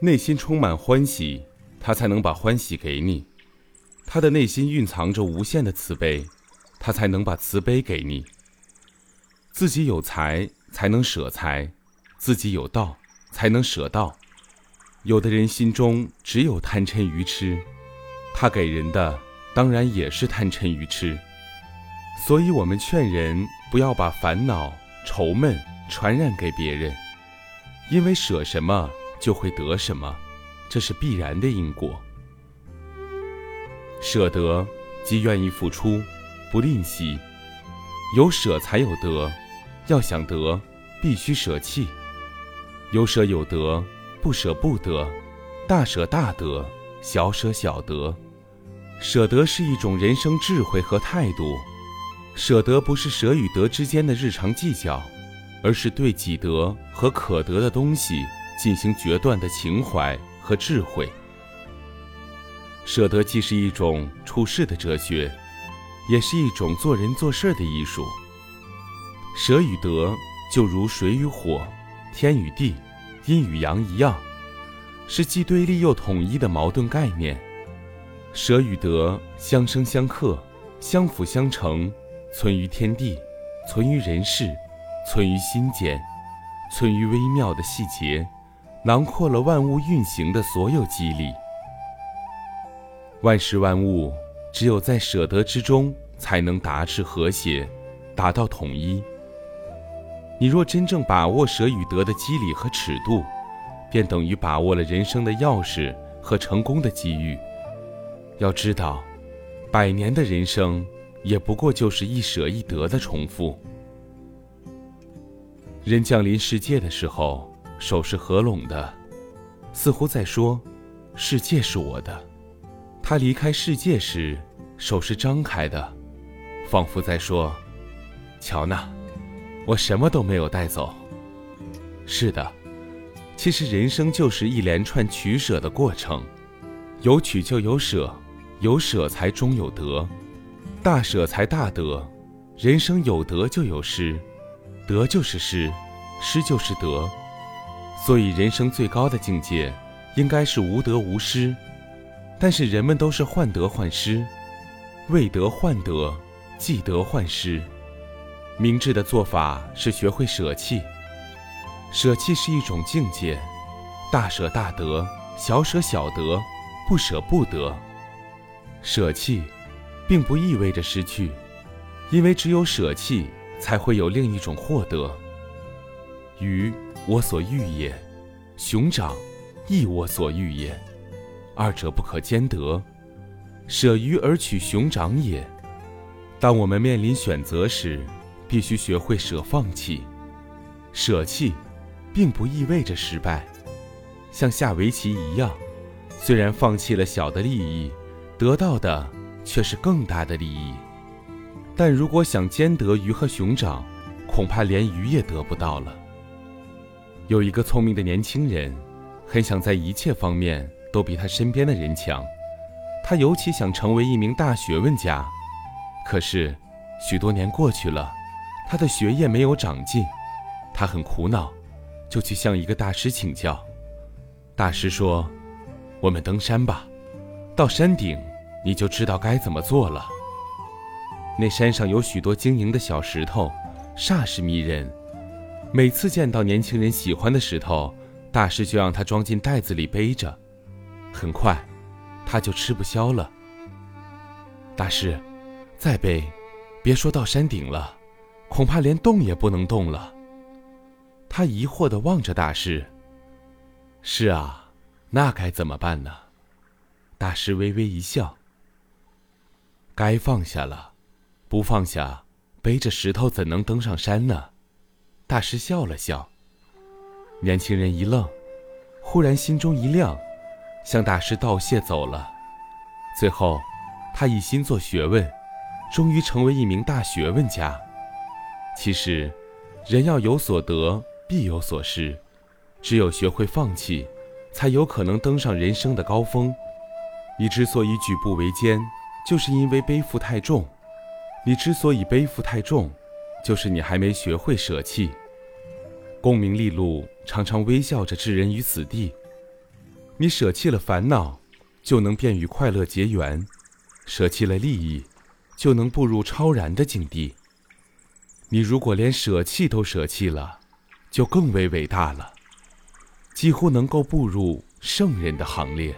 内心充满欢喜，他才能把欢喜给你；他的内心蕴藏着无限的慈悲，他才能把慈悲给你。自己有财才能舍财，自己有道才能舍道。有的人心中只有贪嗔愚痴，他给人的当然也是贪嗔愚痴。所以我们劝人不要把烦恼、愁闷传染给别人，因为舍什么。就会得什么，这是必然的因果。舍得即愿意付出，不吝惜。有舍才有得，要想得，必须舍弃。有舍有得，不舍不得。大舍大得，小舍小得。舍得是一种人生智慧和态度。舍得不是舍与得之间的日常计较，而是对己得和可得的东西。进行决断的情怀和智慧，舍得既是一种处世的哲学，也是一种做人做事的艺术。舍与得就如水与火、天与地、阴与阳一样，是既对立又统一的矛盾概念。舍与得相生相克，相辅相成，存于天地，存于人世，存于心间，存于微妙的细节。囊括了万物运行的所有机理，万事万物只有在舍得之中，才能达至和谐，达到统一。你若真正把握舍与得的机理和尺度，便等于把握了人生的钥匙和成功的机遇。要知道，百年的人生也不过就是一舍一得的重复。人降临世界的时候。手是合拢的，似乎在说：“世界是我的。”他离开世界时，手是张开的，仿佛在说：“瞧那，我什么都没有带走。”是的，其实人生就是一连串取舍的过程，有取就有舍，有舍才终有得，大舍才大得。人生有得就有失，得就是失，失就是得。所以，人生最高的境界，应该是无得无失。但是人们都是患得患失，未得患得，既得患失。明智的做法是学会舍弃。舍弃是一种境界，大舍大得，小舍小得，不舍不得。舍弃，并不意味着失去，因为只有舍弃，才会有另一种获得。鱼。我所欲也，熊掌亦我所欲也，二者不可兼得，舍鱼而取熊掌也。当我们面临选择时，必须学会舍放弃。舍弃，并不意味着失败。像下围棋一样，虽然放弃了小的利益，得到的却是更大的利益。但如果想兼得鱼和熊掌，恐怕连鱼也得不到了。有一个聪明的年轻人，很想在一切方面都比他身边的人强。他尤其想成为一名大学问家。可是，许多年过去了，他的学业没有长进，他很苦恼，就去向一个大师请教。大师说：“我们登山吧，到山顶你就知道该怎么做了。那山上有许多晶莹的小石头，煞是迷人。”每次见到年轻人喜欢的石头，大师就让他装进袋子里背着。很快，他就吃不消了。大师，再背，别说到山顶了，恐怕连动也不能动了。他疑惑地望着大师。是啊，那该怎么办呢？大师微微一笑。该放下了，不放下，背着石头怎能登上山呢？大师笑了笑，年轻人一愣，忽然心中一亮，向大师道谢走了。最后，他一心做学问，终于成为一名大学问家。其实，人要有所得，必有所失，只有学会放弃，才有可能登上人生的高峰。你之所以举步维艰，就是因为背负太重；你之所以背负太重，就是你还没学会舍弃。功名利禄常常微笑着置人于死地，你舍弃了烦恼，就能便与快乐结缘；舍弃了利益，就能步入超然的境地。你如果连舍弃都舍弃了，就更为伟大了，几乎能够步入圣人的行列。